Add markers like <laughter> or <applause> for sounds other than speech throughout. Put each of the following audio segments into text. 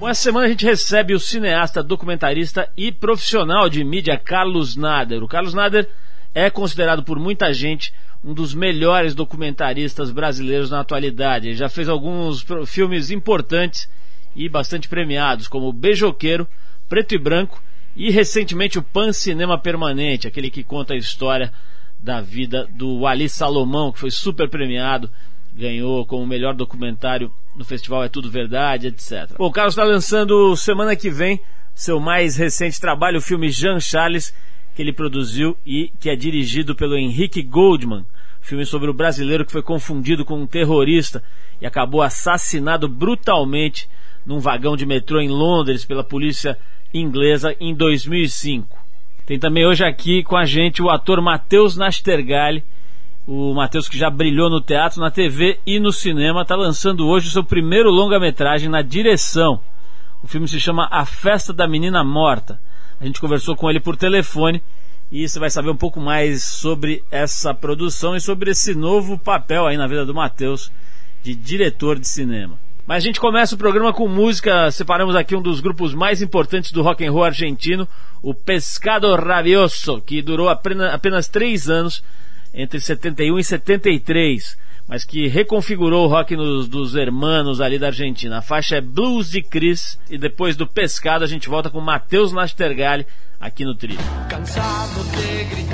Bom, essa semana a gente recebe o cineasta, documentarista e profissional de mídia Carlos Nader. O Carlos Nader é considerado por muita gente um dos melhores documentaristas brasileiros na atualidade. Ele já fez alguns filmes importantes e bastante premiados, como Beijoqueiro, Preto e Branco e recentemente o Pan Cinema Permanente, aquele que conta a história da vida do Ali Salomão, que foi super premiado, ganhou como melhor documentário no festival É Tudo Verdade, etc. Bom, o Carlos está lançando semana que vem seu mais recente trabalho, o filme Jean Charles, que ele produziu e que é dirigido pelo Henrique Goldman. Filme sobre o brasileiro que foi confundido com um terrorista e acabou assassinado brutalmente num vagão de metrô em Londres pela polícia inglesa em 2005. Tem também hoje aqui com a gente o ator Matheus Nastergalli, o Matheus que já brilhou no teatro, na TV e no cinema, está lançando hoje o seu primeiro longa-metragem na direção. O filme se chama A Festa da Menina Morta. A gente conversou com ele por telefone e você vai saber um pouco mais sobre essa produção e sobre esse novo papel aí na vida do Matheus de diretor de cinema. Mas a gente começa o programa com música. Separamos aqui um dos grupos mais importantes do rock and roll argentino, o Pescado Rabioso, que durou apenas, apenas três anos, entre 71 e 73, mas que reconfigurou o rock nos, dos hermanos ali da Argentina. A faixa é Blues de Chris e depois do Pescado a gente volta com Matheus Nastergalli aqui no trio. Cansado de gritar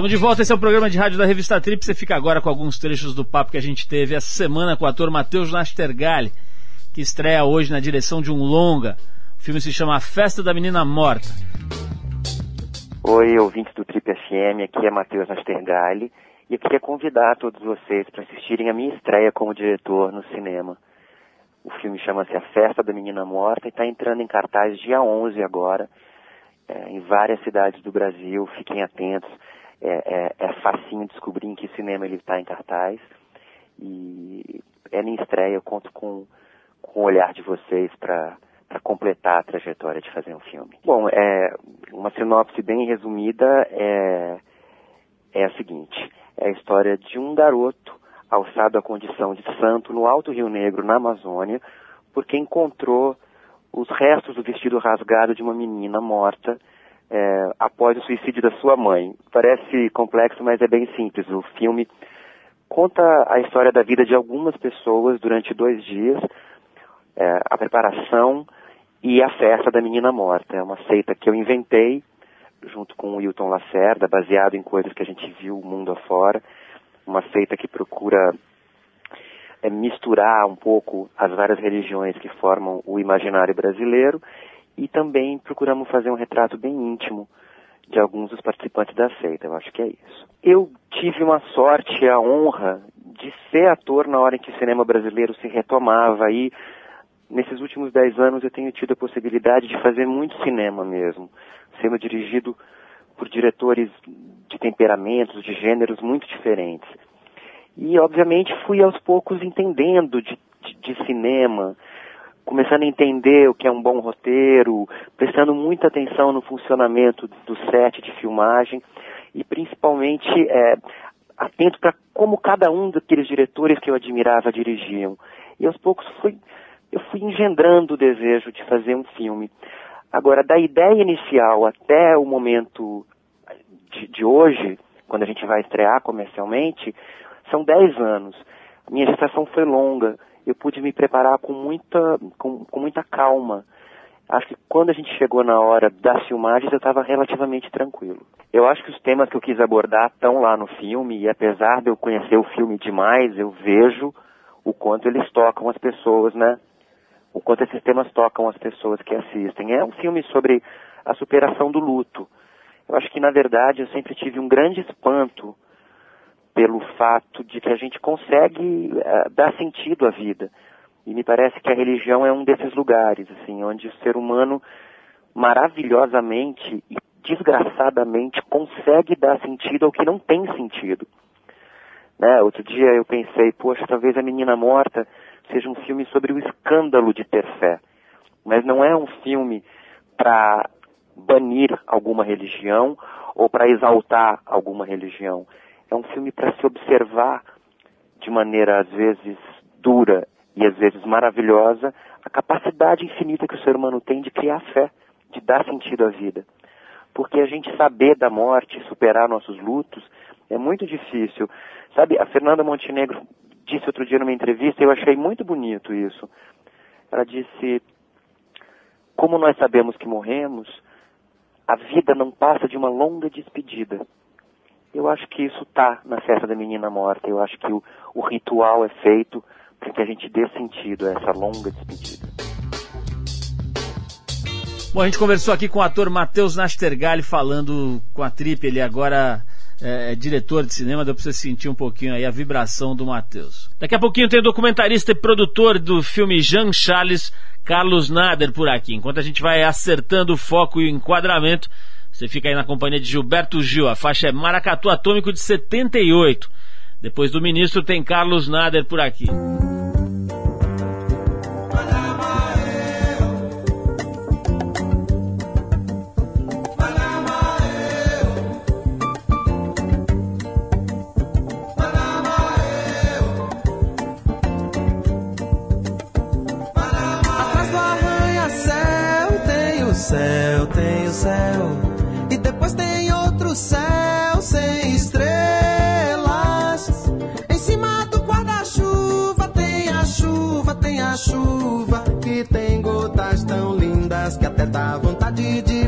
Estamos de volta, esse é o programa de rádio da revista Trip. Você fica agora com alguns trechos do papo que a gente teve essa semana com o ator Matheus Nastergalli, que estreia hoje na direção de um longa. O filme se chama A Festa da Menina Morta. Oi, ouvintes do Trip FM, aqui é Matheus Nastergalli e eu queria convidar todos vocês para assistirem a minha estreia como diretor no cinema. O filme chama-se A Festa da Menina Morta e está entrando em cartaz dia 11 agora, é, em várias cidades do Brasil. Fiquem atentos é, é, é facinho descobrir em que cinema ele está em cartaz. E é minha estreia, eu conto com, com o olhar de vocês para completar a trajetória de fazer um filme. Bom, é, uma sinopse bem resumida é, é a seguinte: é a história de um garoto alçado à condição de santo no Alto Rio Negro, na Amazônia, porque encontrou os restos do vestido rasgado de uma menina morta é, após o suicídio da sua mãe. Parece complexo, mas é bem simples. O filme conta a história da vida de algumas pessoas durante dois dias, é, a preparação e a festa da menina morta. É uma seita que eu inventei junto com o Wilton Lacerda, baseado em coisas que a gente viu o mundo afora. Uma seita que procura é, misturar um pouco as várias religiões que formam o imaginário brasileiro e também procuramos fazer um retrato bem íntimo de alguns dos participantes da seita. Eu acho que é isso. Eu tive uma sorte, a honra de ser ator na hora em que o cinema brasileiro se retomava e nesses últimos dez anos eu tenho tido a possibilidade de fazer muito cinema mesmo, sendo dirigido por diretores de temperamentos, de gêneros muito diferentes. E obviamente fui aos poucos entendendo de, de, de cinema, começando a entender o que é um bom roteiro, prestando muita atenção no funcionamento do set de filmagem e principalmente é, atento para como cada um daqueles diretores que eu admirava dirigiam. E aos poucos fui, eu fui engendrando o desejo de fazer um filme. Agora, da ideia inicial até o momento de, de hoje, quando a gente vai estrear comercialmente, são 10 anos. Minha gestação foi longa eu pude me preparar com muita, com, com muita calma. Acho que quando a gente chegou na hora das filmagens, eu estava relativamente tranquilo. Eu acho que os temas que eu quis abordar estão lá no filme, e apesar de eu conhecer o filme demais, eu vejo o quanto eles tocam as pessoas, né? O quanto esses temas tocam as pessoas que assistem. É um filme sobre a superação do luto. Eu acho que, na verdade, eu sempre tive um grande espanto pelo fato de que a gente consegue uh, dar sentido à vida. E me parece que a religião é um desses lugares, assim, onde o ser humano maravilhosamente e desgraçadamente consegue dar sentido ao que não tem sentido. Né? Outro dia eu pensei, poxa, talvez a menina morta seja um filme sobre o escândalo de ter fé. Mas não é um filme para banir alguma religião ou para exaltar alguma religião. É um filme para se observar de maneira às vezes dura e às vezes maravilhosa a capacidade infinita que o ser humano tem de criar fé, de dar sentido à vida. Porque a gente saber da morte, superar nossos lutos, é muito difícil. Sabe, a Fernanda Montenegro disse outro dia numa entrevista, e eu achei muito bonito isso. Ela disse: Como nós sabemos que morremos, a vida não passa de uma longa despedida. Eu acho que isso está na festa da menina morta. Eu acho que o, o ritual é feito para que a gente dê sentido a essa longa despedida. Bom, a gente conversou aqui com o ator Matheus Nastergalli falando com a Trip. Ele agora é, é, diretor de cinema, deu para você sentir um pouquinho aí a vibração do Matheus. Daqui a pouquinho tem o documentarista e produtor do filme Jean Charles, Carlos Nader, por aqui. Enquanto a gente vai acertando o foco e o enquadramento, você fica aí na companhia de Gilberto Gil. A faixa é Maracatu Atômico de 78. Depois do ministro tem Carlos Nader por aqui. Dá vontade de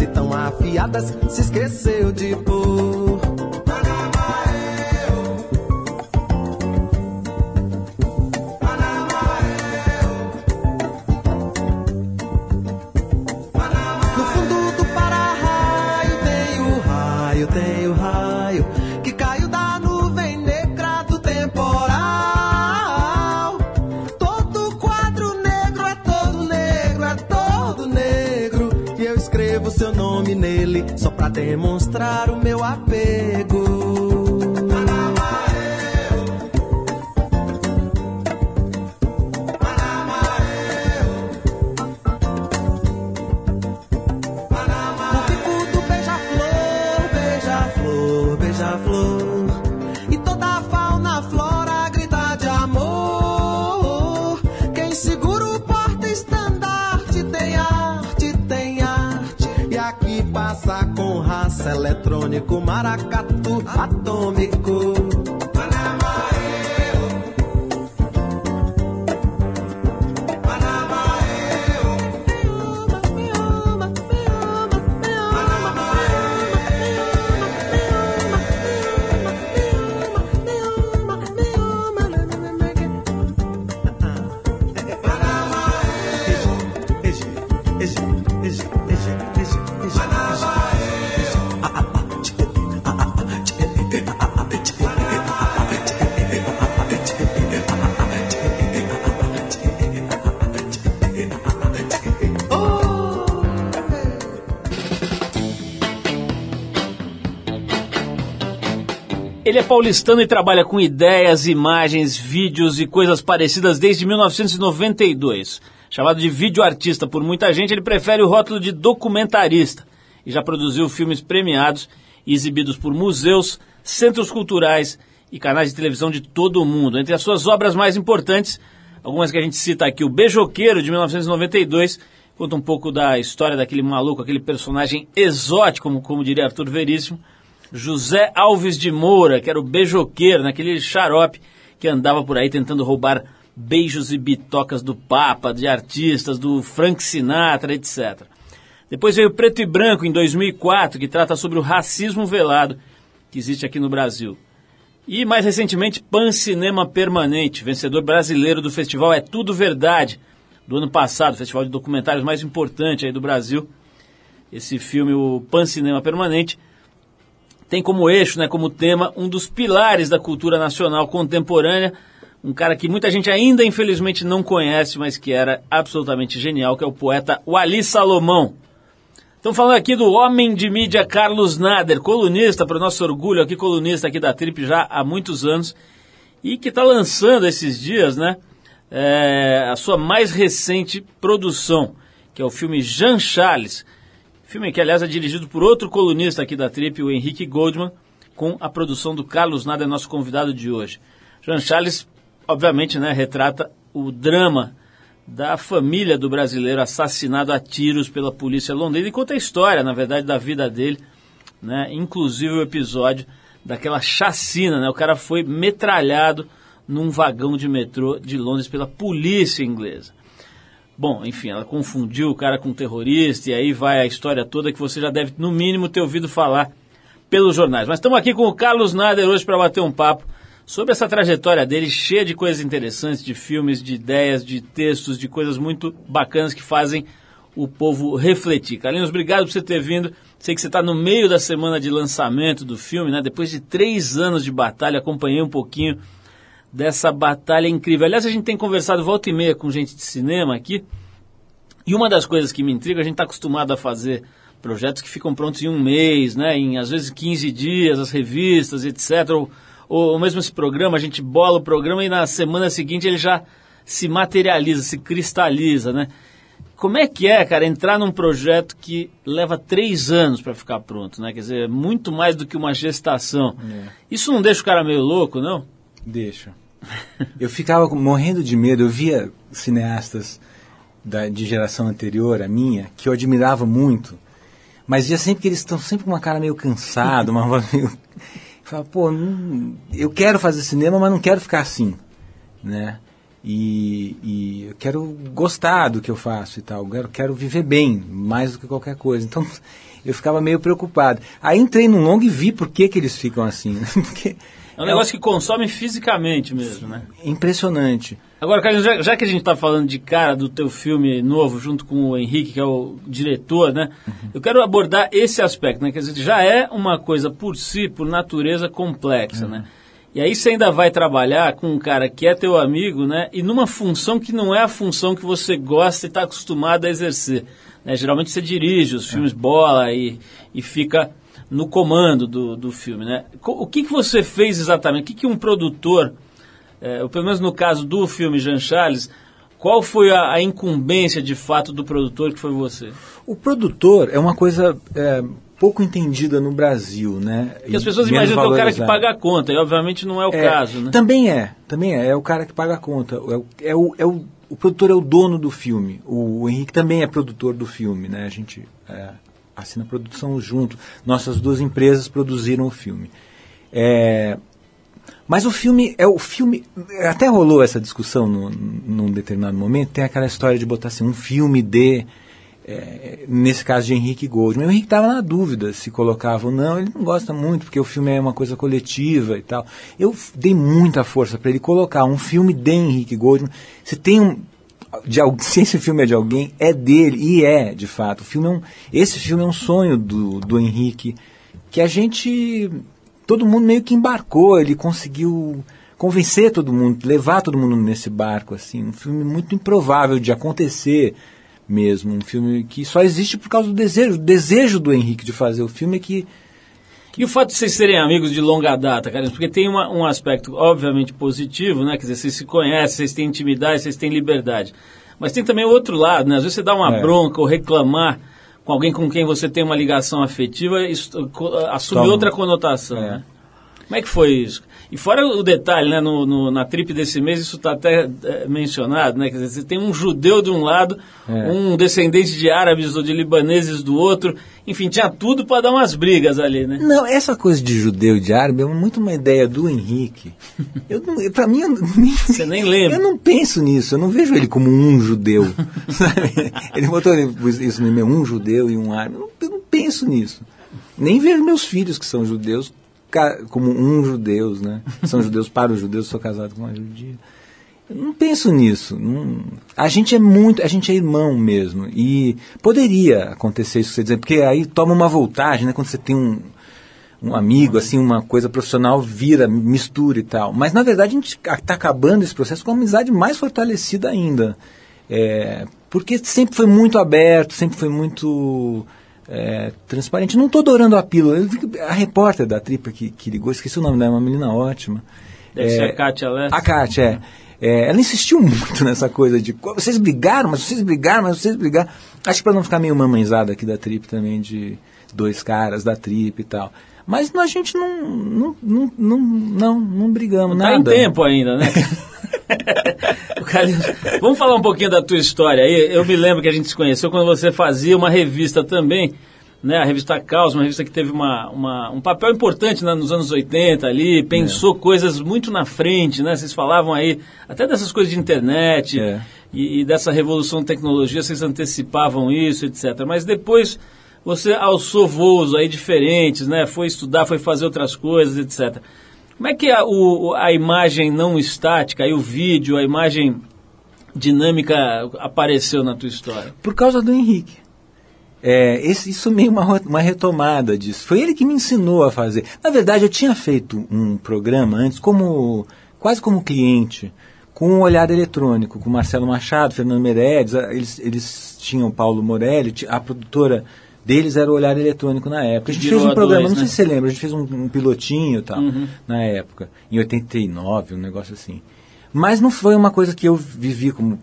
e tão afiadas se esqueceu de pôr. Ele é paulistano e trabalha com ideias, imagens, vídeos e coisas parecidas desde 1992. Chamado de videoartista por muita gente, ele prefere o rótulo de documentarista e já produziu filmes premiados e exibidos por museus, centros culturais e canais de televisão de todo o mundo. Entre as suas obras mais importantes, algumas que a gente cita aqui, o Beijoqueiro, de 1992, conta um pouco da história daquele maluco, aquele personagem exótico, como, como diria Arthur Veríssimo, José Alves de Moura, que era o beijoqueiro, naquele xarope que andava por aí tentando roubar beijos e bitocas do Papa, de artistas, do Frank Sinatra, etc. Depois veio Preto e Branco, em 2004, que trata sobre o racismo velado que existe aqui no Brasil. E mais recentemente, Pan Cinema Permanente, vencedor brasileiro do festival É Tudo Verdade, do ano passado, festival de documentários mais importante aí do Brasil. Esse filme, o Pan Cinema Permanente, tem como eixo, né, como tema, um dos pilares da cultura nacional contemporânea, um cara que muita gente ainda infelizmente não conhece, mas que era absolutamente genial, que é o poeta Wali Salomão. Estamos falando aqui do homem de mídia Carlos Nader, colunista, para o nosso orgulho aqui, colunista aqui da Trip já há muitos anos, e que está lançando esses dias, né, é, a sua mais recente produção, que é o filme Jean Charles, Filme que, aliás, é dirigido por outro colunista aqui da Trip, o Henrique Goldman, com a produção do Carlos Nada, nosso convidado de hoje. Jean Charles, obviamente, né, retrata o drama da família do brasileiro assassinado a tiros pela polícia londrina e conta a história, na verdade, da vida dele, né, inclusive o episódio daquela chacina, né, o cara foi metralhado num vagão de metrô de Londres pela polícia inglesa. Bom, enfim, ela confundiu o cara com um terrorista e aí vai a história toda que você já deve, no mínimo, ter ouvido falar pelos jornais. Mas estamos aqui com o Carlos Nader hoje para bater um papo sobre essa trajetória dele, cheia de coisas interessantes, de filmes, de ideias, de textos, de coisas muito bacanas que fazem o povo refletir. Carlinhos, obrigado por você ter vindo. Sei que você está no meio da semana de lançamento do filme, né? Depois de três anos de batalha, acompanhei um pouquinho dessa batalha incrível. Aliás, a gente tem conversado volta e meia com gente de cinema aqui, e uma das coisas que me intriga, a gente está acostumado a fazer projetos que ficam prontos em um mês, né, em às vezes 15 dias, as revistas, etc. Ou, ou mesmo esse programa, a gente bola o programa e na semana seguinte ele já se materializa, se cristaliza, né? Como é que é, cara, entrar num projeto que leva três anos para ficar pronto, né? Quer dizer, muito mais do que uma gestação. É. Isso não deixa o cara meio louco, não? Deixa. Eu ficava morrendo de medo. Eu via cineastas da, de geração anterior à minha, que eu admirava muito, Mas via sempre que eles estão sempre com uma cara meio cansada, uma <laughs> voz meio. Fala, pô, não- eu quero fazer cinema, mas não quero ficar assim, né? E, e eu quero gostar do que eu faço e tal, eu quero, viver bem, mais do que qualquer coisa. Então <laughs> eu ficava meio preocupado. Aí entrei num longo e vi por que, que eles ficam assim. <laughs> Porque É um negócio que consome fisicamente mesmo, né? é impressionante. Agora, Carlinhos, já, já que a gente está falando de cara do teu filme novo, junto com o Henrique, que é o diretor, né? Eu quero abordar esse aspecto, né? Quer dizer, já é uma coisa por si, por natureza, complexa, né? E aí você ainda vai trabalhar com um cara que é teu amigo, né? E numa função que não é a função que você gosta e está acostumado a exercer. né? Geralmente você dirige os filmes bola e, e fica no comando do, do filme, né? O que, que você fez exatamente? O que, que um produtor é, pelo menos no caso do filme Jean Charles, qual foi a, a incumbência de fato do produtor que foi você? O produtor é uma coisa é, pouco entendida no Brasil, né? Porque as pessoas imaginam que é o cara que paga a conta, e obviamente não é o É, caso, né? Também é, também é, é o cara que paga a conta. É, o- é o, é o, o produtor é o dono do filme. O, o Henrique também é produtor do filme, né? A gente a produção junto. Nossas duas empresas produziram o filme. É, mas o filme é o filme. Até rolou essa discussão no, num determinado momento. Tem aquela história de botar assim um filme de é, nesse caso de Henrique Goldman. O Henrique estava na dúvida se colocava ou não. Ele não gosta muito, porque o filme é uma coisa coletiva e tal. Eu dei muita força para ele colocar um filme de Henrique Goldman. Se tem um. De, se esse filme é de alguém, é dele, e é, de fato. O filme é um, esse filme é um sonho do, do Henrique, que a gente. Todo mundo meio que embarcou, ele conseguiu convencer todo mundo, levar todo mundo nesse barco, assim. Um filme muito improvável de acontecer mesmo. Um filme que só existe por causa do desejo. O desejo do Henrique de fazer o filme é que. E o fato de vocês serem amigos de longa data, Carlinhos, porque tem uma- um aspecto obviamente positivo, né? Quer dizer, vocês se conhecem, vocês têm intimidade, vocês têm liberdade. Mas tem também o outro lado, né? Às vezes você dá uma É. bronca ou reclamar com alguém com quem você tem uma ligação afetiva, isso assume Toma. outra conotação, É. né? Como é que foi isso? E fora o detalhe, né, no, no- na trip desse mês, isso está até é, mencionado, né? Quer dizer, você tem um judeu de um lado, É. um descendente de árabes ou de libaneses do outro, enfim, tinha tudo para dar umas brigas ali, né? Não, essa coisa de judeu e de árabe é muito uma ideia do Henrique. Eu pra mim, eu, nem- <laughs> Você nem lembra. Eu não penso nisso, eu não vejo ele como um judeu. <laughs> sabe? Ele botou isso no e-mail, um judeu e um árabe. Eu não, eu não penso nisso. Nem vejo meus filhos que são judeus como um judeus, né? <laughs> São judeus para os judeus, sou casado com uma judia. Eu não penso nisso. não- a gente é muito, a gente é irmão mesmo. E poderia acontecer isso que você dizer, porque aí toma uma voltagem, né? Quando você tem um, um amigo, assim, uma coisa profissional, vira, mistura e tal. Mas na verdade a gente está acabando esse processo com uma amizade mais fortalecida ainda. É, porque sempre foi muito aberto, sempre foi muito é, transparente. Não estou adorando a pílula. A repórter da Tripa que, que ligou, esqueci o nome dela, é uma menina ótima. Deve ser a Kátia Lessa. A Kátia, é. É, ela insistiu <laughs> muito nessa coisa de "Qu- vocês brigaram, mas vocês brigaram, mas vocês brigaram. Acho que para não ficar meio mamãezada aqui da Trip também, de dois caras da Trip e tal. Mas a gente não, não, não, não, não, não brigamos, Tá em nada. tempo ainda, né? <laughs> <laughs> Vamos falar um pouquinho da tua história aí. Eu me lembro que a gente se conheceu quando você fazia uma revista também, né? A revista Caos, uma revista que teve uma, uma- um papel importante né, nos anos 80 ali, pensou coisas muito na frente, né? Vocês falavam aí até dessas coisas de internet É. e, e dessa revolução de tecnologia, vocês antecipavam isso, etc. Mas depois você alçou voos aí diferentes, né? Foi estudar, foi fazer outras coisas, etc. Como é que a, o, a imagem não estática, aí o vídeo, a imagem dinâmica apareceu na tua história? Por causa do Henrique. É, esse- isso meio uma, uma retomada disso. Foi ele que me ensinou a fazer. Na verdade, eu tinha feito um programa antes, como quase como cliente, com um olhar eletrônico, com Marcelo Machado, Fernando Meirelles. Eles, eles tinham Paulo Morelli, a produtora deles era o olhar eletrônico na época. A gente Virou fez um programa, dois, não sei né? se você lembra, a gente fez um, um pilotinho e tal, Uhum. na época, em 89, um negócio assim. Mas não foi uma coisa que eu vivi como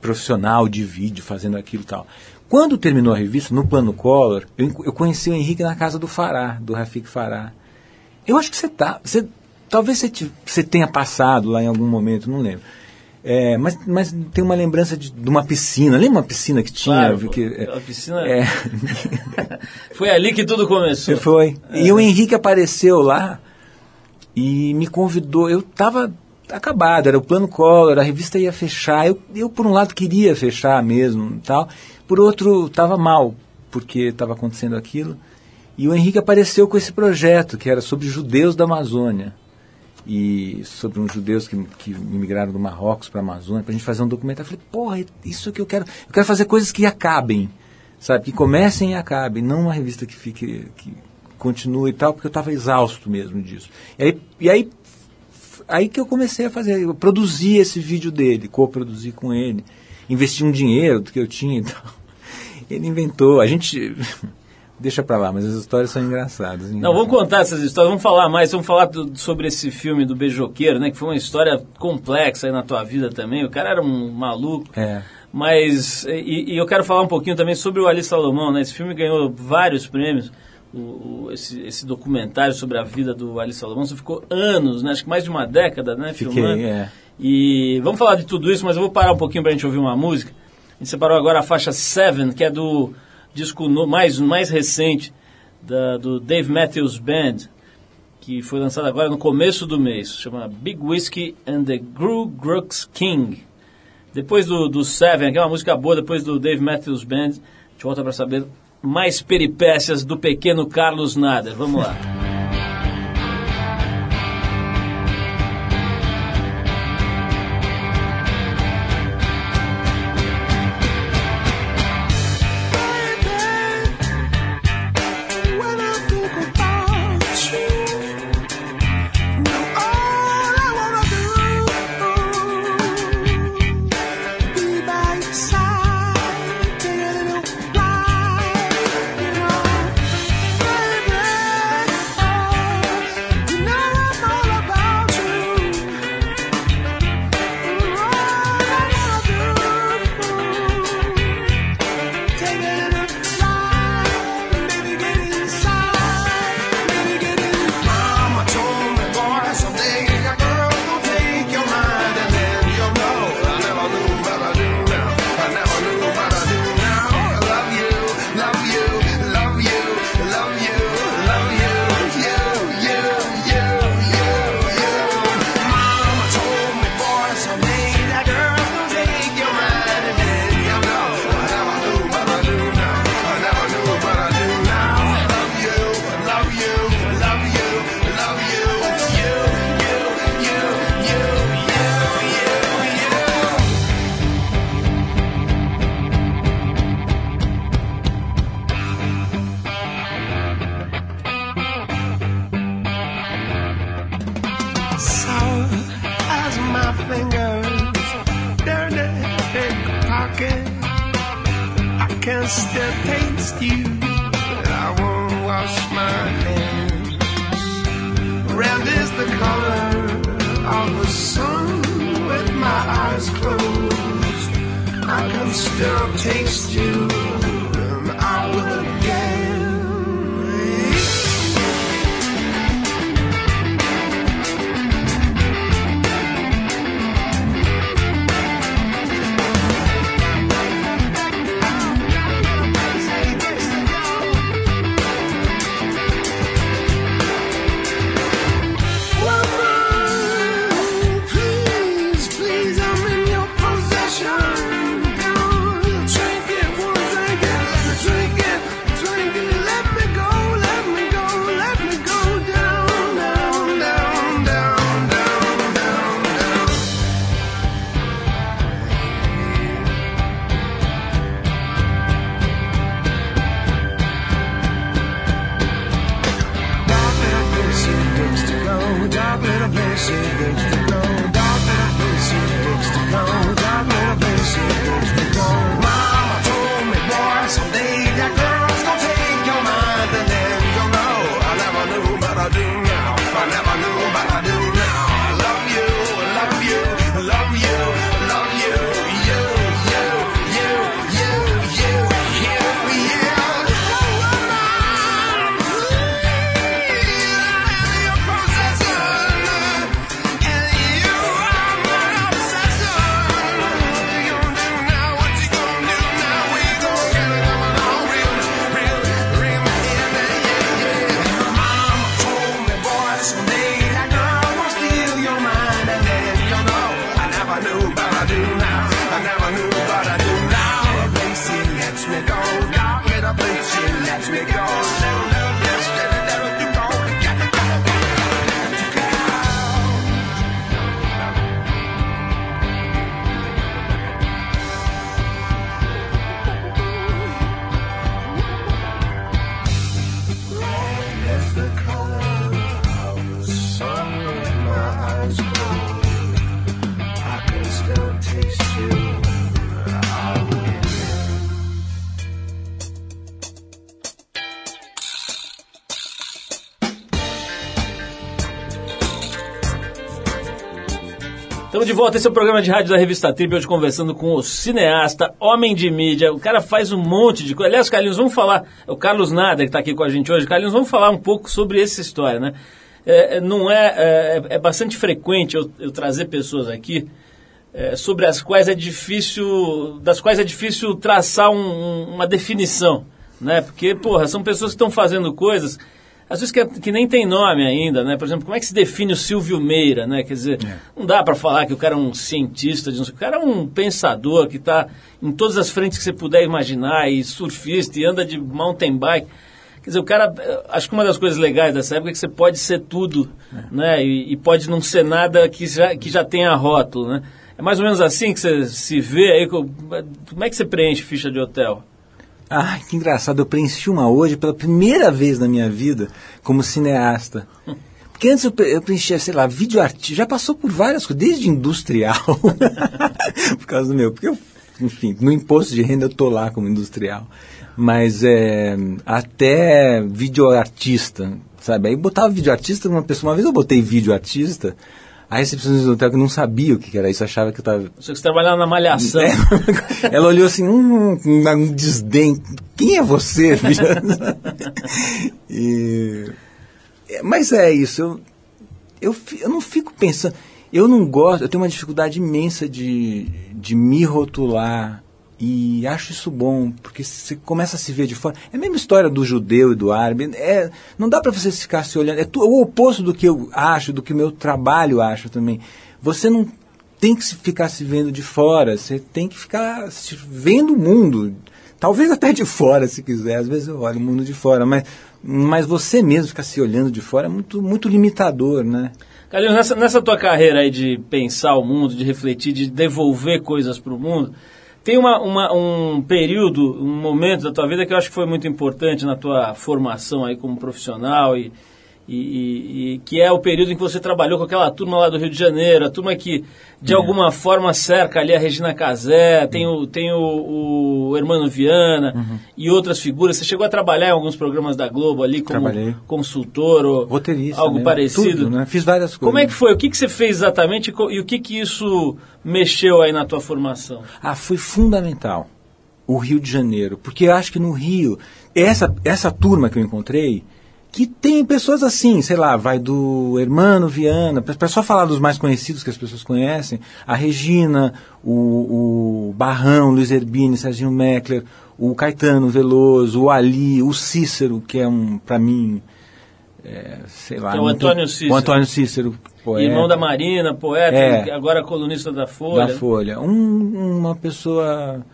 profissional de vídeo fazendo aquilo e tal. Quando terminou a revista, no Plano Collor, eu, eu conheci o Henrique na casa do Fará, do Rafik Fará. Eu acho que você tá. Você, talvez você, te- você tenha passado lá em algum momento, não lembro. É, mas, mas tem uma lembrança de, de uma piscina. Lembra uma piscina que tinha? Claro, que, a piscina... é, <laughs> Foi ali que tudo começou. foi. E o Henrique apareceu lá e me convidou. Eu estava acabado, era o plano Collor, a revista ia fechar. Eu, eu por um lado, queria fechar mesmo tal. Por outro, estava mal, porque estava acontecendo aquilo. E o Henrique apareceu com esse projeto, que era sobre judeus da Amazônia. E sobre uns judeus que, que imigraram do Marrocos para a Amazônia, para a gente fazer um documentário. Eu falei, porra, isso que eu quero. Eu quero fazer coisas que acabem, sabe? Que comecem e acabem, não uma revista que fique. Que continue e tal, porque eu estava exausto mesmo disso. E aí, e aí, aí que eu comecei a fazer, eu produzi esse vídeo dele, co-produzi com ele, investi um dinheiro do que eu tinha e tal. Ele inventou, a gente. Deixa pra lá, mas as histórias são engraçadas. hein? Não, vamos contar essas histórias, vamos falar mais, vamos falar do- sobre esse filme do Beijoqueiro, né? Que foi uma história complexa aí na tua vida também. O cara era um maluco. É. Mas, e, e eu quero falar um pouquinho também sobre o Ali Salomão, né? Esse filme ganhou vários prêmios. O, o- esse, esse documentário sobre a vida do Ali Salomão, você ficou anos, né? Acho que mais de uma década, né? Fiquei, filmando. é. E vamos falar de tudo isso, mas eu vou parar um pouquinho pra gente ouvir uma música. A gente separou agora a faixa Seven, que é do disco no- mais, mais recente da- do Dave Matthews Band, que foi lançado agora no começo do mês. Chama Big Whiskey and the Gru Grux King. Depois do, do Seven, que é uma música boa, depois do Dave Matthews Band, a gente volta para saber mais peripécias do pequeno Carlos Nader. Vamos lá. Estamos de volta, esse é o programa de rádio da revista Trip, hoje conversando com o cineasta, homem de mídia. O cara faz um monte de coisa. Aliás, Carlinhos, vamos falar. É o Carlos Nader que está aqui com a gente hoje. Carlinhos, vamos falar um pouco sobre essa história, né? É, não é, é, é bastante frequente eu, eu trazer pessoas aqui é, sobre as quais é difícil, das quais é difícil traçar um- uma definição, né? Porque, porra, são pessoas que estão fazendo coisas, às vezes que, é- que nem tem nome ainda, né? Por exemplo, como é que se define o Silvio Meira, né? Quer dizer, não dá para falar que o cara é um cientista, de o cara é um pensador que está em todas as frentes que você puder imaginar, e surfista, e anda de mountain bike. Quer dizer, o cara, eh, acho que uma das coisas legais dessa época é que você pode ser tudo, né? E, e pode não ser nada que já, que já tenha rótulo, né? É mais ou menos assim que você se vê aí. co- Como é que você preenche ficha de hotel? Ai, que engraçado. Eu preenchi uma hoje pela primeira vez na minha vida como cineasta. Porque antes eu, eu preenchia, sei lá, vídeo artista. Já passou por várias coisas, desde industrial. <laughs> por causa do meu. Porque eu, enfim, no imposto de renda eu tô lá como industrial. Mas é, até vídeo artista, sabe? Aí botava vídeo artista uma pessoa. Uma vez eu botei vídeo artista. A recepcionista do hotel que não sabia o que era isso, achava que eu estava Você que trabalhava na malhação. é. <laughs> Ela olhou assim, um, um, um desdém. Quem é você? <laughs> E- é, mas é isso. Eu, eu, eu não fico pensando. Eu não gosto. Eu tenho uma dificuldade imensa de, de me rotular. E acho isso bom, porque você começa a se ver de fora. É a mesma história do judeu e do árabe. É, não dá para você ficar se olhando. É o oposto do que eu acho, do que o meu trabalho acha também. Você não tem que ficar se vendo de fora, você tem que ficar se vendo o mundo. Talvez até de fora, se quiser. Às vezes eu olho o mundo de fora, mas, mas você mesmo ficar se olhando de fora é muito, muito limitador, né? Carlinhos, nessa, nessa tua carreira aí de pensar o mundo, de refletir, de devolver coisas para o mundo, tem uma, uma- um período, um momento da tua vida que eu acho que foi muito importante na tua formação aí como profissional e, e- e- e que é o período em que você trabalhou com aquela turma lá do Rio de Janeiro, a turma que de alguma forma cerca ali a Regina Casé, tem o, tem o, o Hermano Viana e outras figuras. Você chegou a trabalhar em alguns programas da Globo ali como Trabalhei. consultor ou Roteirista. algo né? parecido? Tudo, né? Fiz várias coisas. Como é que foi? O que, que você fez exatamente e e o que, que isso mexeu aí na tua formação? Ah, foi fundamental o Rio de Janeiro, porque eu acho que no Rio, essa, essa turma que eu encontrei, que tem pessoas assim, sei lá, vai do Hermano Viana, para só falar dos mais conhecidos que as pessoas conhecem, a Regina, o, o Barrão, Luiz Herbini, Serginho Meckler, o Caetano Veloso, o Ali, o Cícero, que é um, para mim, é, sei lá... É o Antônio Cícero. O Antônio Cícero, poeta. Irmão da Marina, poeta, É. agora colunista da Folha. Da Folha. Um- uma pessoa,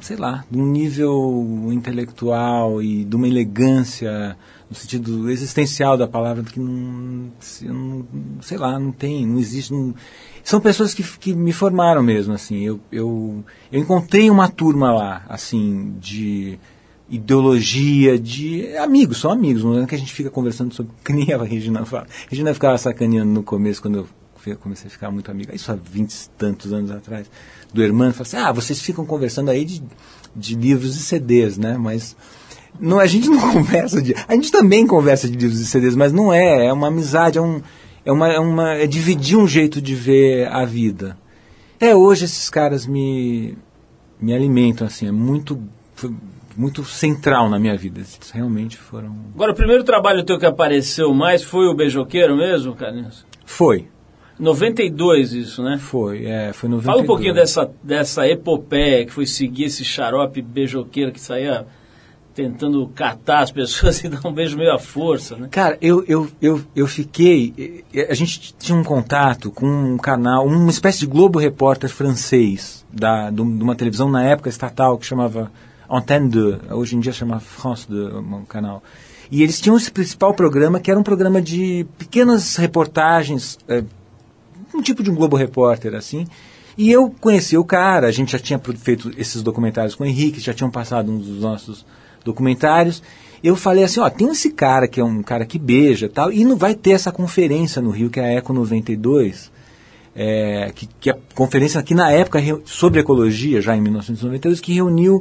sei lá, de um nível intelectual e de uma elegância, no sentido existencial da palavra, que não, sei lá, não tem, não existe. não- são pessoas que, que me formaram mesmo, assim. Eu, eu, eu encontrei uma turma lá, assim, de ideologia, de amigos, são amigos, não é que a gente fica conversando sobre, <laughs> que nem a Regina fala. A Regina ficava sacaneando no começo, quando eu comecei a ficar muito amigo, isso há vinte e tantos anos atrás, do irmão, falou assim, ah, vocês ficam conversando aí de, de livros e CDs, né, mas não, a gente não <laughs> conversa de, a gente também conversa de livros e CDs, mas não é, é uma amizade, é um, é uma, é uma, é dividir um jeito de ver a vida. Até hoje esses caras me, me alimentam, assim, é muito, foi muito central na minha vida, eles realmente foram... Agora, o primeiro trabalho teu que apareceu mais foi o Beijoqueiro mesmo, Carlinhos? Foi, 92 isso, né? foi, é, foi 92. Fala um pouquinho dessa, dessa epopeia que foi seguir esse xarope beijoqueiro que saía tentando catar as pessoas <laughs> e dar um beijo meio à força, né? Cara, eu, eu, eu, eu fiquei. eh, A gente tinha um contato com um canal, uma espécie de Globo Repórter francês, da, de uma televisão na época estatal que chamava Antenne 2, hoje em dia chama France 2, um canal. E eles tinham esse principal programa, que era um programa de pequenas reportagens, eh, um tipo de um Globo Repórter, assim. E eu conheci o cara, a gente já tinha feito esses documentários com o Henrique, já tinham passado uns dos nossos documentários. eu falei assim, ó, tem esse cara que é um cara que beija tal, e não vai ter essa conferência no Rio, que é a Eco 92, é, que, que é a conferência que na época sobre ecologia, já em 1992, que reuniu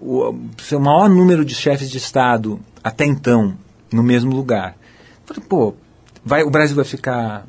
o, o seu maior número de chefes de Estado até então no mesmo lugar. Falei, pô, vai, o Brasil vai ficar.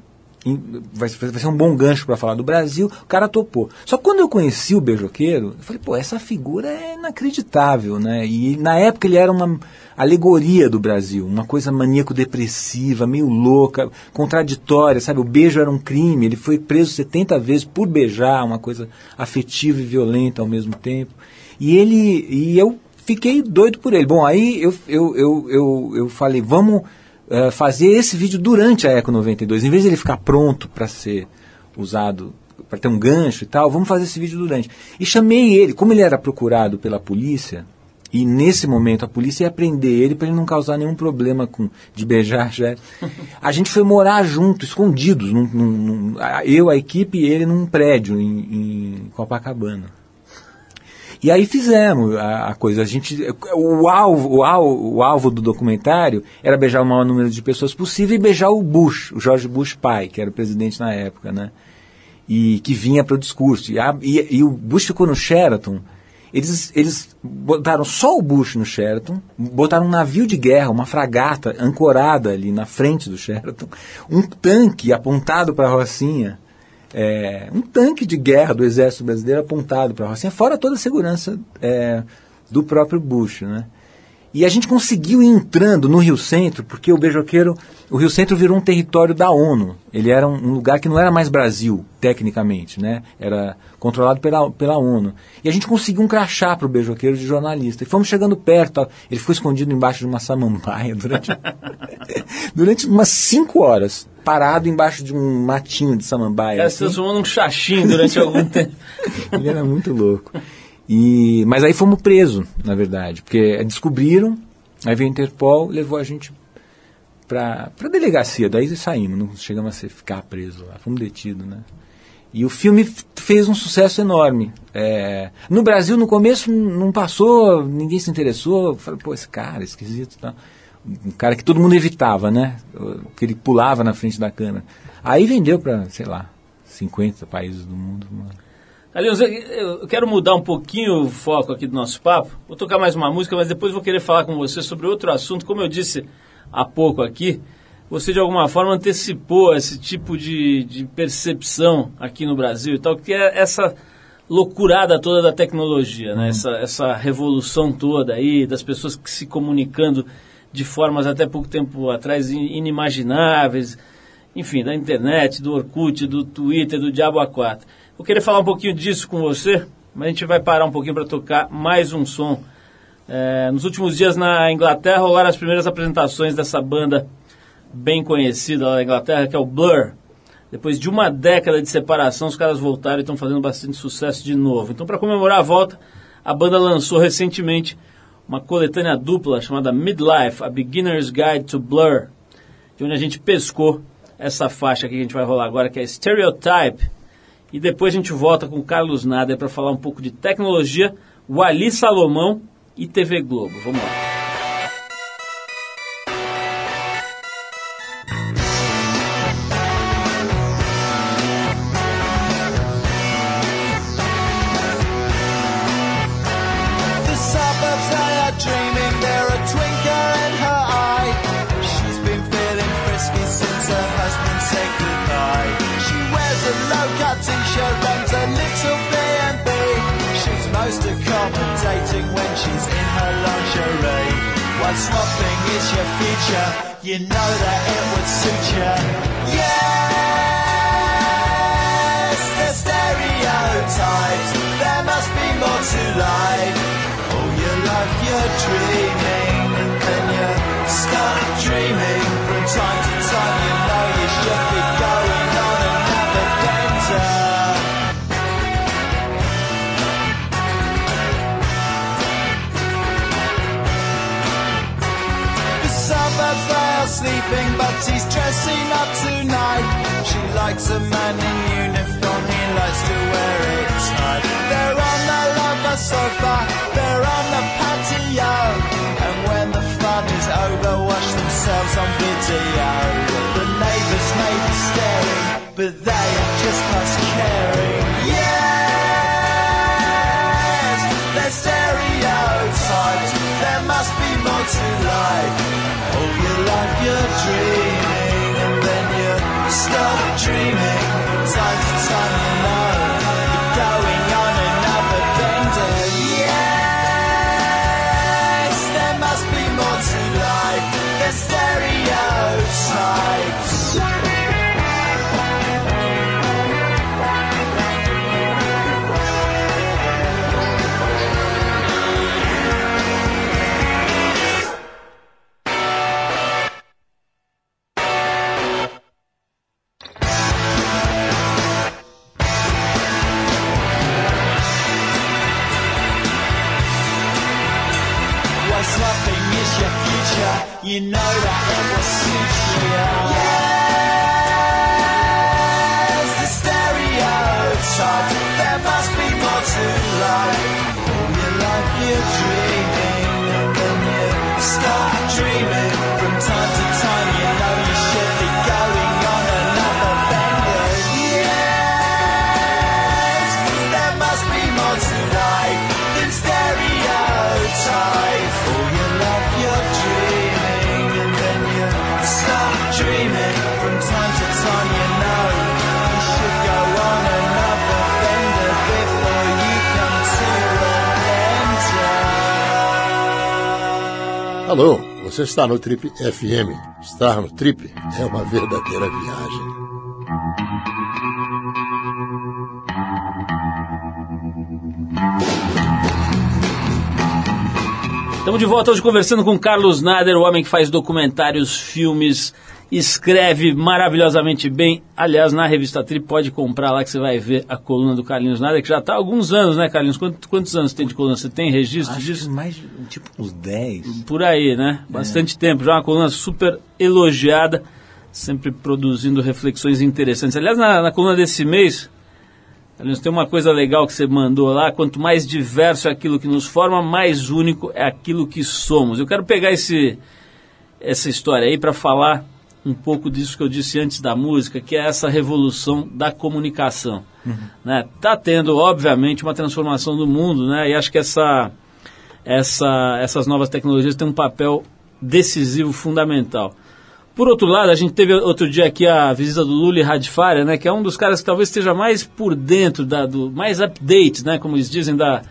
Vai ser um bom gancho para falar do Brasil. O cara topou. Só que quando eu conheci o Beijoqueiro, eu falei, pô, essa figura é inacreditável, né? E na época ele era uma alegoria do Brasil, uma coisa maníaco-depressiva, meio louca, contraditória, sabe? O beijo era um crime, ele foi preso 70 vezes por beijar, uma coisa afetiva e violenta ao mesmo tempo. E ele. E eu fiquei doido por ele. Bom, aí eu, eu, eu, eu, eu falei, vamos eh, fazer esse vídeo durante a Eco 92. Em vez de ele ficar pronto para ser usado, para ter um gancho e tal, vamos fazer esse vídeo durante. E chamei ele, como ele era procurado pela polícia, e nesse momento a polícia ia prender ele para ele não causar nenhum problema com de beijar já. A gente foi morar junto, escondidos, num- num- num- eu, a equipe e ele num prédio em, em Copacabana. E aí fizemos a, a coisa. A gente, o, alvo, o, alvo, o alvo do documentário era beijar o maior número de pessoas possível e beijar o Bush, o George Bush pai, que era o presidente na época, né? E que vinha para o discurso. E, a- e- e o Bush ficou no Sheraton. Eles, eles botaram só o Bush no Sheraton, botaram um navio de guerra, uma fragata ancorada ali na frente do Sheraton, um tanque apontado para a Rocinha, é, um tanque de guerra do exército brasileiro apontado para a Rocinha, fora toda a segurança é, do próprio Bush, né? E a gente conseguiu ir entrando no Rio Centro, porque o Beijoqueiro, o Rio Centro virou um território da ONU. Ele era um, um lugar que não era mais Brasil, tecnicamente, né? Era controlado pela, pela ONU. E a gente conseguiu um crachá para o Beijoqueiro de jornalista. E fomos chegando perto, ele ficou escondido embaixo de uma samambaia durante, <laughs> durante umas cinco horas, parado embaixo de um matinho de samambaia. Cara, se assim. transformou num xaxim durante algum <laughs> tempo. Ele era muito louco. E, mas aí fomos presos, na verdade, porque descobriram, aí veio o Interpol, levou a gente para a delegacia, daí saímos, não chegamos a ficar preso lá, fomos detidos, né? E o filme fez um sucesso enorme. É, no Brasil, no começo, não passou, ninguém se interessou. Falei, pô, esse cara, esquisito. Tá? Um cara que todo mundo evitava, né? Porque ele pulava na frente da câmera. Aí vendeu para, sei lá, 50 países do mundo. Aliás, eu quero mudar um pouquinho o foco aqui do nosso papo. Vou tocar mais uma música, mas depois vou querer falar com você sobre outro assunto. Como eu disse há pouco aqui, você de alguma forma antecipou esse tipo de, de percepção aqui no Brasil e tal, que é essa loucurada toda da tecnologia, né? Essa, essa revolução toda aí, das pessoas que se comunicando de formas até pouco tempo atrás in- inimagináveis, enfim, da internet, do Orkut, do Twitter, do Diabo A4. Eu queria falar um pouquinho disso com você, mas a gente vai parar um pouquinho para tocar mais um som. É, nos últimos dias na Inglaterra rolaram as primeiras apresentações dessa banda bem conhecida lá na Inglaterra, que é o Blur. Depois de uma década de separação, os caras voltaram e estão fazendo bastante sucesso de novo. Então, para comemorar a volta, a banda lançou recentemente uma coletânea dupla chamada Midlife, A Beginner's Guide to Blur, de onde a gente pescou essa faixa aqui que a gente vai rolar agora, que é Stereotype. E depois a gente volta com o Carlos Nader para falar um pouco de tecnologia, Wally Salomão e TV Globo. Vamos lá. The suburbs, lingerie. While swapping is your future, you know that it would suit you. Yes, the stereotypes. There must be more to life. All your life you're dreaming, and you start dreaming. Sleeping, but he's dressing up tonight. She likes a man in uniform, he likes to wear it tight. They're on the lover sofa, they're on the patio, and when the fun is over, wash themselves on video. The neighbours may be staring, but they are just past caring. Yes, they're stereotypes. There must be more to life. Oh, All your life you're dreaming, and then you stop dreaming. Time to time you know você está no Trip FM. Estar no Trip é uma verdadeira viagem. Estamos de volta hoje conversando com Carlos Nader, o homem que faz documentários, filmes, escreve maravilhosamente bem. Aliás, na revista Trip pode comprar lá que você vai ver a coluna do Carlinhos Nader, que já está há alguns anos, né, Carlinhos? Quantos, quantos anos tem de coluna? Você tem registro Acho disso? mais, de- tipo, uns 10. Por aí, né? Bastante tempo. Já uma coluna super elogiada, sempre produzindo reflexões interessantes. Aliás, na, na coluna desse mês, Carlinhos, tem uma coisa legal que você mandou lá. Quanto mais diverso é aquilo que nos forma, mais único é aquilo que somos. Eu quero pegar esse, essa história aí para falar um pouco disso que eu disse antes da música, que é essa revolução da comunicação. Né? Tá tendo, obviamente, uma transformação do mundo, né? E acho que essa, essa, essas novas tecnologias têm um papel decisivo, fundamental. Por outro lado, a gente teve outro dia aqui a visita do Luli Radfaria, né, que é um dos caras que talvez esteja mais por dentro, da, do, mais update, né, como eles dizem, da,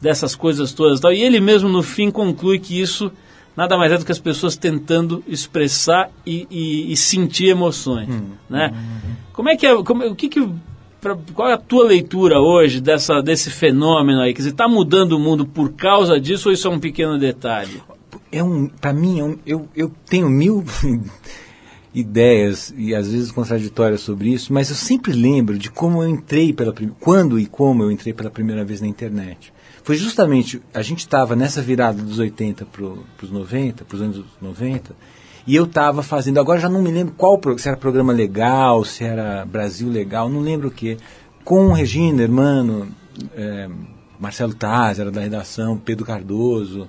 dessas coisas todas. e Tal. E ele mesmo, no fim, conclui que isso nada mais é do que as pessoas tentando expressar e, e- e sentir emoções. Né? Como é que é, como- o que que, pra- qual é a tua leitura hoje dessa, desse fenômeno aí? Quer dizer, está mudando o mundo por causa disso ou isso é um pequeno detalhe? é um, para mim, é um- eu, eu tenho mil <laughs> ideias e às vezes contraditórias sobre isso, mas eu sempre lembro de como eu entrei pela quando e como eu entrei pela primeira vez na internet. Foi justamente, a gente estava nessa virada dos 80 para os 90, para os anos 90, e eu estava fazendo, agora já não me lembro qual, se era programa legal, se era Brasil Legal, não lembro o que, com Regina, Hermano, eh, Marcelo Taz, era da redação, Pedro Cardoso,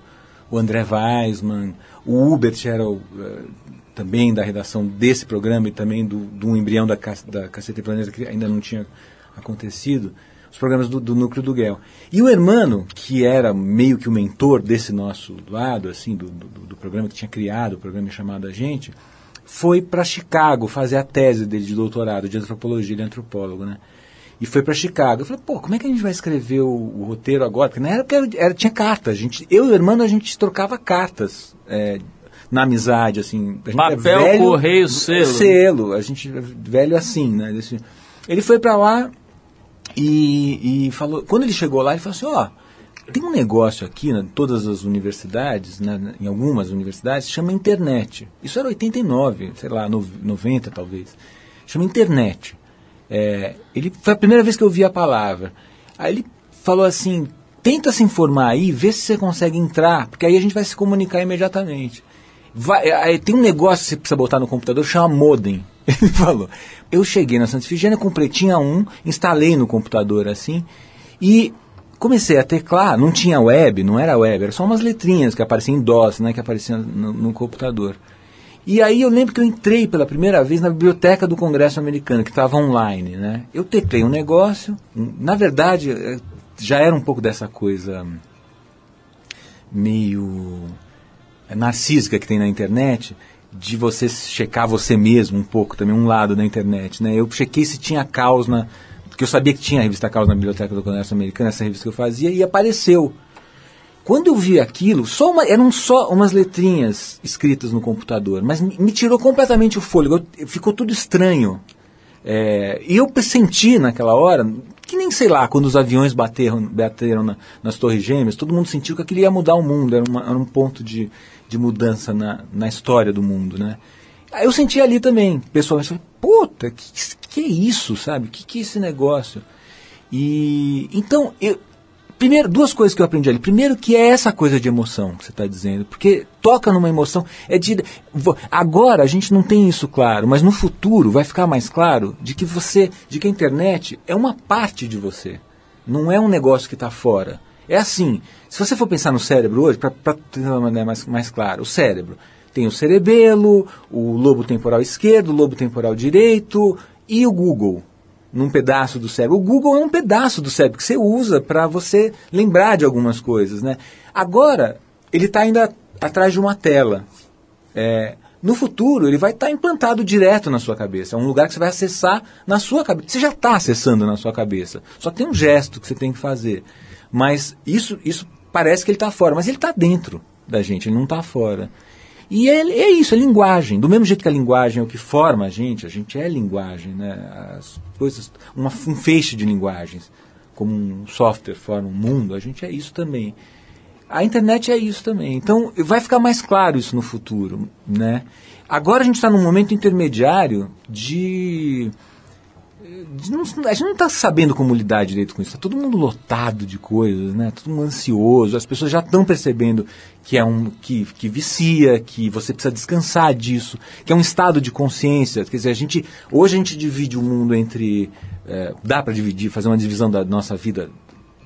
o André Weisman, o Hubert era o, eh, também da redação desse programa e também do, do embrião da, da Cacete Planeta que ainda não tinha acontecido, os programas do, do núcleo do Guel. E o Hermano, que era meio que o mentor desse nosso lado, assim, do, do, do programa que tinha criado, o programa chamado A Gente, foi para Chicago fazer a tese dele de doutorado de antropologia, ele é antropólogo, né? E foi para Chicago. Eu falei, pô, como é que a gente vai escrever o, o roteiro agora? Porque na época era, era- tinha carta. A gente, eu e o irmão, a gente trocava cartas é, na amizade, assim. A gente é Papel, correio, selo. Selo. A gente é velho assim, né? Ele foi para lá e, e falou... Quando ele chegou lá, ele falou assim, ó... Tem um negócio aqui, né, em todas as universidades, né, em algumas universidades, chama internet. Isso era 89, sei lá, no- 90 talvez. Chama internet. É, ele foi a primeira vez que eu ouvi a palavra. Aí ele falou assim: tenta se informar aí, vê se você consegue entrar, porque aí a gente vai se comunicar imediatamente. Vai, aí tem um negócio que você precisa botar no computador, chama modem. <laughs> Ele falou. Eu cheguei na Santa Efigênia, comprei, tinha um, instalei no computador assim, e comecei a teclar, não tinha web, não era web, era só umas letrinhas que apareciam em DOS, né, que apareciam no, no computador. E aí eu lembro que eu entrei pela primeira vez na biblioteca do Congresso americano, que estava online, né? Eu teclei um negócio, na verdade, eh, já era um pouco dessa coisa meio é, narcísica que tem na internet, de você checar você mesmo um pouco também, um lado da internet, né? Eu chequei se tinha caos na... Porque eu sabia que tinha a revista Caos na Biblioteca do Congresso Americano, essa revista que eu fazia, e apareceu. Quando eu vi aquilo, só uma- eram só umas letrinhas escritas no computador, mas me, me tirou completamente o fôlego, eu- ficou tudo estranho. É, e eu senti naquela hora, que nem sei lá, quando os aviões bateram, bateram na- nas Torres Gêmeas, todo mundo sentiu que aquilo ia mudar o mundo, era, uma- era um ponto de, de mudança na, na história do mundo, né? Eu senti ali também, pessoalmente, falei, puta, que, que é isso, sabe? Que que é esse negócio? E então, eu, primeiro, duas coisas que eu aprendi ali. Primeiro, que é essa coisa de emoção que você está dizendo, porque toca numa emoção. É de, agora a gente não tem isso claro, mas no futuro vai ficar mais claro de que você, de que a internet é uma parte de você, não é um negócio que está fora. É assim, se você for pensar no cérebro hoje, para ter uma maneira mais, mais clara, o cérebro tem o cerebelo, o lobo temporal esquerdo, o lobo temporal direito e o Google num pedaço do cérebro. O Google é um pedaço do cérebro que você usa para você lembrar de algumas coisas, né? Agora, ele está ainda atrás de uma tela. É, no futuro, ele vai estar implantado direto na sua cabeça. É um lugar que você vai acessar na sua cabeça. Você já está acessando na sua cabeça. Só tem um gesto que você tem que fazer. Mas isso, isso parece que ele está fora. Mas ele está dentro da gente, ele não está fora. E é, é isso, é linguagem. Do mesmo jeito que a linguagem é o que forma a gente, a gente é linguagem, né? As coisas, uma, um feixe de linguagens, como um software forma um mundo, a gente é isso também. A internet é isso também. Então, vai ficar mais claro isso no futuro, né? Agora a gente está num momento intermediário de de não- a gente não está sabendo como lidar direito com isso. Está todo mundo lotado de coisas, né? Todo mundo ansioso. As pessoas já estão percebendo que é um que, que vicia, que você precisa descansar disso, que é um estado de consciência. Quer dizer, a gente hoje a gente divide o mundo entre eh, dá para dividir, fazer uma divisão da nossa vida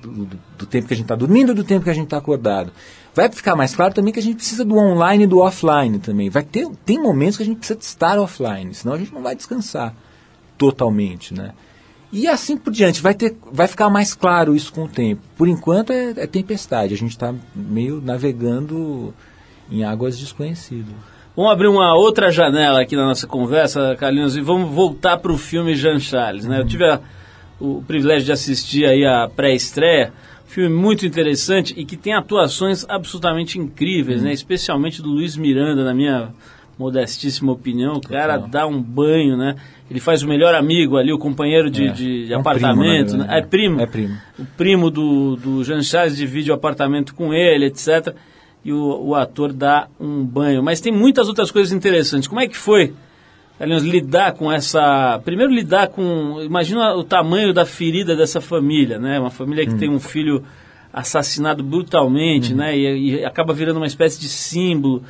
do, do- do tempo que a gente está dormindo e do tempo que a gente está acordado. Vai ficar mais claro também que a gente precisa do online e do offline também. Vai ter tem momentos que a gente precisa estar offline, senão a gente não vai descansar totalmente, né? E assim por diante, vai, ter, vai ficar mais claro isso com o tempo. Por enquanto é, é tempestade, a gente está meio navegando em águas desconhecidas. Vamos abrir uma outra janela aqui na nossa conversa, Carlinhos, e vamos voltar para o filme Jean Charles. Né? Eu tive a- o privilégio de assistir aí a pré-estreia, filme muito interessante e que tem atuações absolutamente incríveis, né? especialmente do Luiz Miranda, na minha modestíssima opinião. O cara Total. dá um banho, né? Ele faz o melhor amigo ali, o companheiro de, É. de- É um apartamento. primo, na né? verdade. É primo. É primo. O primo do, do Jean Charles divide o apartamento com ele, etc. E o, o ator dá um banho. Mas tem muitas outras coisas interessantes. Como é que foi, Carlinhos, lidar com essa. Primeiro, lidar com. Imagina o tamanho da ferida dessa família, né? Uma família que tem um filho assassinado brutalmente, né? E, e acaba virando uma espécie de símbolo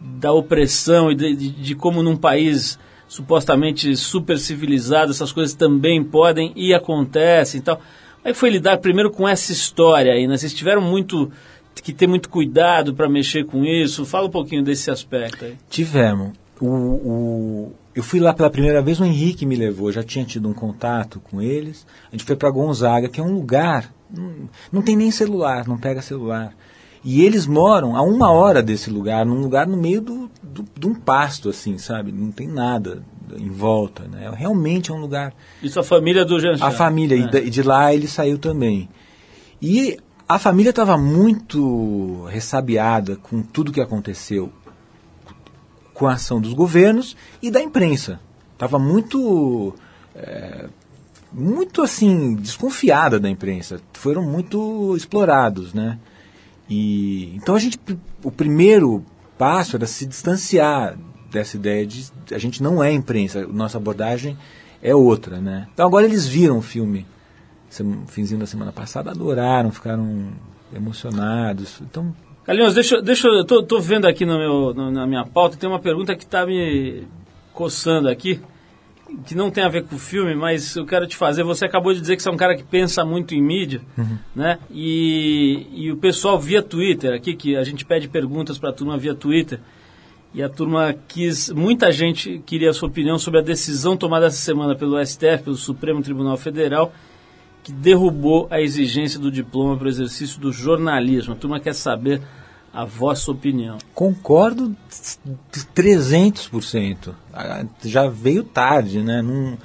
da opressão e de, de- de como num país supostamente super civilizado essas coisas também podem e acontecem e tal. Como é foi lidar primeiro com essa história aí? Né? Vocês tiveram muito que ter muito cuidado para mexer com isso? Fala um pouquinho desse aspecto aí. Tivemos. O, o- eu fui lá pela primeira vez, o Henrique me levou, já tinha tido um contato com eles. A gente foi para Gonzaga, que é um lugar, não, não tem nem celular, não pega celular. E eles moram a uma hora desse lugar, num lugar no meio do, do, de um pasto, assim, sabe? Não tem nada em volta, né? Realmente é um lugar Isso a família do Jean a família, e É. e de lá ele saiu também. E a família estava muito ressabiada com tudo que aconteceu com a ação dos governos e da imprensa. Estava muito. é, muito assim, desconfiada da imprensa. Foram muito explorados, né? E, então a gente, o primeiro passo era se distanciar dessa ideia de a gente não é imprensa, nossa abordagem é outra, né? Então agora eles viram o filme, finzinho da semana passada, adoraram, ficaram emocionados. Então, Carlinhos, deixa, deixa eu. Tô, tô vendo aqui no meu, na minha pauta, tem uma pergunta que está me coçando aqui. Que não tem a ver com o filme, mas eu quero te fazer. Você acabou de dizer que você é um cara que pensa muito em mídia, né? E, e o pessoal via Twitter, aqui que a gente pede perguntas para a turma via Twitter. E a turma quis, muita gente queria a sua opinião sobre a decisão tomada essa semana pelo STF, pelo Supremo Tribunal Federal, que derrubou a exigência do diploma para o exercício do jornalismo. A turma quer saber a vossa opinião. Concordo 300%. Ah, Já veio tarde, né? Num,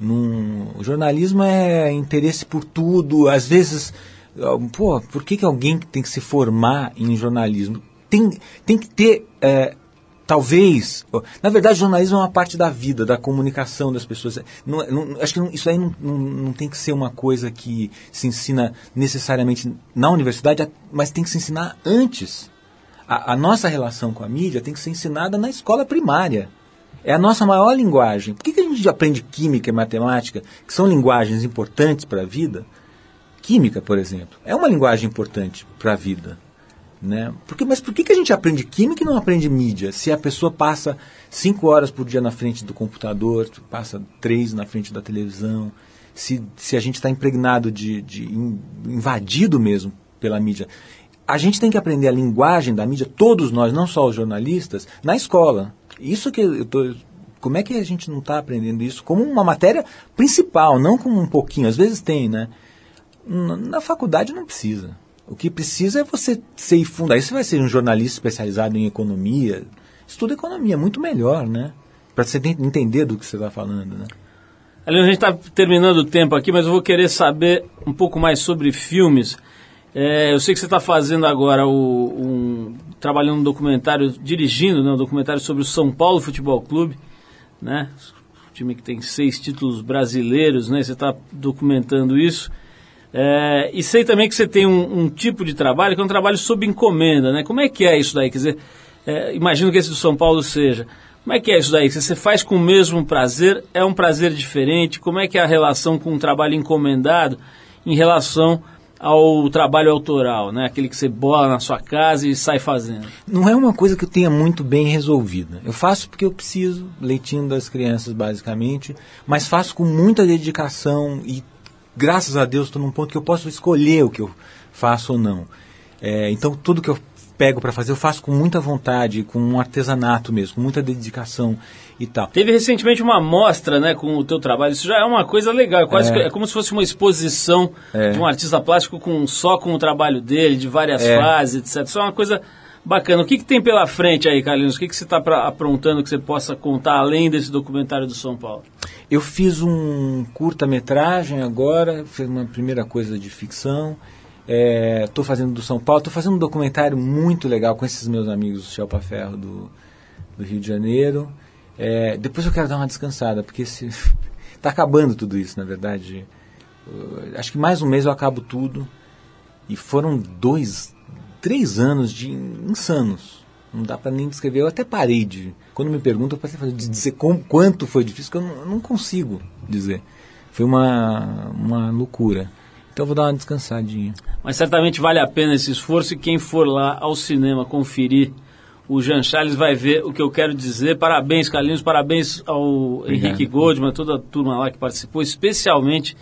num- o jornalismo é interesse por tudo. Às vezes, ah, pô, por que, que alguém tem que se formar em jornalismo? Tem, tem que ter, é, talvez... Na verdade, jornalismo é uma parte da vida, da comunicação das pessoas. Não, é- não- acho que não- isso aí não tem que ser uma coisa que se ensina necessariamente na universidade, mas tem que se ensinar antes. A, a nossa relação com a mídia tem que ser ensinada na escola primária. É a nossa maior linguagem. Por que, que a gente aprende química e matemática, que são linguagens importantes para a vida? Química, por exemplo, é uma linguagem importante para a vida. Né? Porque, mas por que, que a gente aprende química e não aprende mídia? Se a pessoa passa cinco horas por dia na frente do computador, passa três na frente da televisão, se, se a gente está impregnado de, de in- invadido mesmo pela mídia. A gente tem que aprender a linguagem da mídia, todos nós, não só os jornalistas, na escola. Isso que eu tô. Como é que a gente não está aprendendo isso como uma matéria principal, não como um pouquinho? Às vezes tem, né? Na faculdade não precisa. O que precisa é você ser fundar. Você vai ser um jornalista especializado em economia. Estuda economia, muito melhor, né? Para você ten- entender do que você está falando, né? Ali a gente está terminando o tempo aqui, mas eu vou querer saber um pouco mais sobre filmes. É, eu sei que você está fazendo agora o, um, trabalhando um documentário, dirigindo né, um documentário sobre o São Paulo Futebol Clube, né? Time que tem seis títulos brasileiros, né? Você está documentando isso. É, e sei também que você tem um, um tipo de trabalho que é um trabalho sob encomenda, né? Como é que é isso daí? Quer dizer, é, imagino que esse do São Paulo seja. Como é que é isso daí? Você faz com o mesmo prazer? É um prazer diferente? Como é que é a relação com o trabalho encomendado em relação ao trabalho autoral, né? Aquele que você bola na sua casa e sai fazendo. Não é uma coisa que eu tenha muito bem resolvida. Eu faço porque eu preciso, leitinho das crianças basicamente, mas faço com muita dedicação e graças a Deus estou num ponto que eu posso escolher o que eu faço ou não. É, então tudo que eu pego para fazer eu faço com muita vontade, com um artesanato mesmo, com muita dedicação e tal. Teve recentemente uma mostra, né, com o teu trabalho. Isso já é uma coisa legal. É, quase É. que- é como se fosse uma exposição É. de um artista plástico com só com o trabalho dele, de várias É. fases, etc. Isso é uma coisa bacana. O que, que tem pela frente aí, Carlinhos? O que, que você está aprontando que você possa contar além desse documentário do São Paulo? Eu fiz um curta-metragem agora, fiz uma primeira coisa de ficção. Estou fazendo do São Paulo, estou fazendo um documentário muito legal com esses meus amigos do Shelpa Ferro do, do Rio de Janeiro. É, depois eu quero dar uma descansada, porque está <laughs> acabando tudo isso, na verdade. Eu acho que mais um mês eu acabo tudo. E foram dois, três anos de insanos. Não dá para nem descrever. Eu até parei de. Quando me perguntam, eu dizer com, quanto foi difícil, que eu não, eu não consigo dizer. Foi uma, uma loucura. Então eu vou dar uma descansadinha. Mas certamente vale a pena esse esforço e quem for lá ao cinema conferir o Jean Charles vai ver o que eu quero dizer. Parabéns, Carlinhos, parabéns ao Henrique Goldman, toda a turma lá que participou, especialmente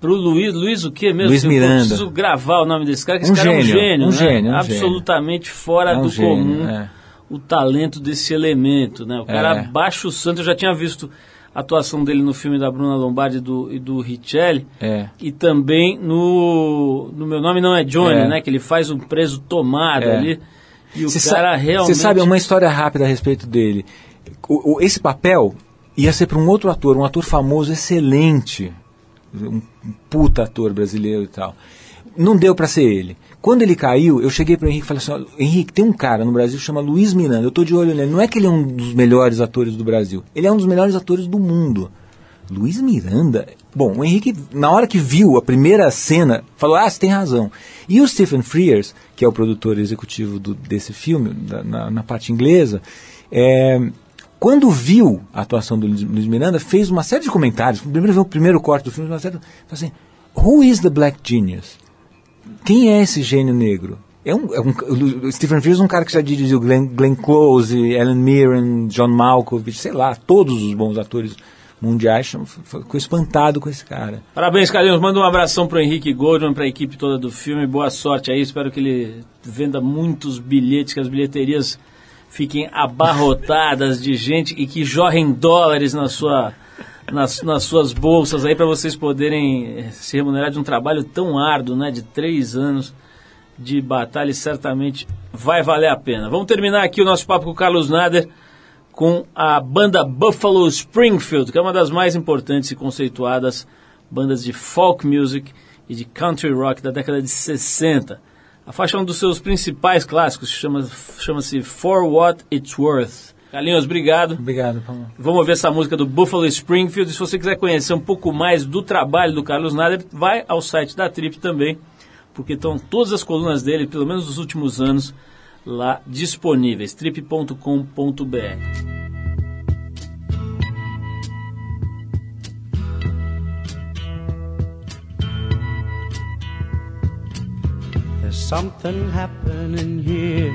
pro Luiz, Luiz o quê mesmo? Luiz Eu Miranda. preciso gravar o nome desse cara, que Um esse cara é um gênio, gênio, um né? gênio, um Absolutamente fora É do gênio, comum é. o talento desse elemento, né? O cara É. baixa o santo, eu já tinha visto atuação dele no filme da Bruna Lombardi e do, e do Richelli, É. e também no, no Meu Nome Não É Johnny, É. né? Que ele faz um preso tomado É. ali. E o Você cara realmente. Você sabe uma história rápida a respeito dele. O- o- esse papel ia ser para um outro ator, um ator famoso, excelente, um puta ator brasileiro e tal. Não deu para ser ele. Quando ele caiu, eu cheguei para Henrique e falei assim: Henrique, tem um cara no Brasil que chama Luiz Miranda. Eu tô de olho nele. Não é que ele é um dos melhores atores do Brasil. Ele é um dos melhores atores do mundo. Luiz Miranda. Bom, o Henrique, na hora que viu a primeira cena, falou: Ah, você tem razão. E o Stephen Frears, que é o produtor executivo do- desse filme, da- na, na parte inglesa, é, quando viu a atuação do Luiz Miranda, fez uma série de comentários. Primeiro o primeiro corte do filme, uma série, falou assim: Who is the Black Genius? Quem é esse gênio negro? É um, é um, Stephen Frears é um cara que já dirigiu Glenn, Glenn Close, Ellen Mirren, John Malkovich, sei lá, todos os bons atores mundiais, chama- ficou espantado com esse cara. Parabéns, Carlinhos. Manda um abração pro Henrique Goldman, pra equipe toda do filme. Boa sorte aí. Espero que ele venda muitos bilhetes, que as bilheterias fiquem abarrotadas de gente e que jorrem dólares na sua, nas, nas suas bolsas aí para vocês poderem eh, se remunerar de um trabalho tão árduo, né? De três anos de batalha e certamente vai valer a pena. Vamos terminar aqui o nosso papo com o Carlos Nader com a banda Buffalo Springfield, que é uma das mais importantes e conceituadas bandas de folk music e de country rock da década de 60. A faixa é um dos seus principais clássicos, chama- chama-se For What It's Worth. Carlinhos, obrigado. Obrigado, Paulo. Vamos ouvir essa música do Buffalo Springfield. Se você quiser conhecer um pouco mais do trabalho do Carlos Nader, vai ao site da Trip também, porque estão todas as colunas dele, pelo menos dos últimos anos, lá disponíveis. trip.com.br. There's something happening here.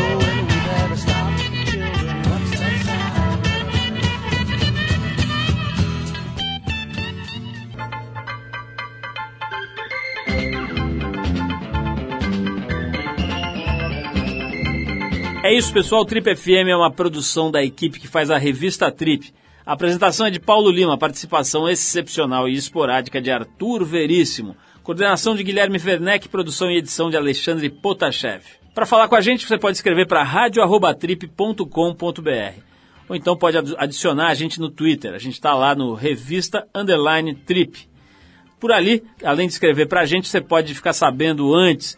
É isso, pessoal. Trip FM é uma produção da equipe que faz a revista Trip. A apresentação é de Paulo Lima, participação excepcional e esporádica de Arthur Veríssimo. Coordenação de Guilherme Werneck, produção e edição de Alexandre Potashev. Para falar com a gente, você pode escrever para radio@trip.com.br. Ou então pode adicionar a gente no Twitter. A gente está lá no Revista Underline Trip. Por ali, além de escrever para a gente, você pode ficar sabendo antes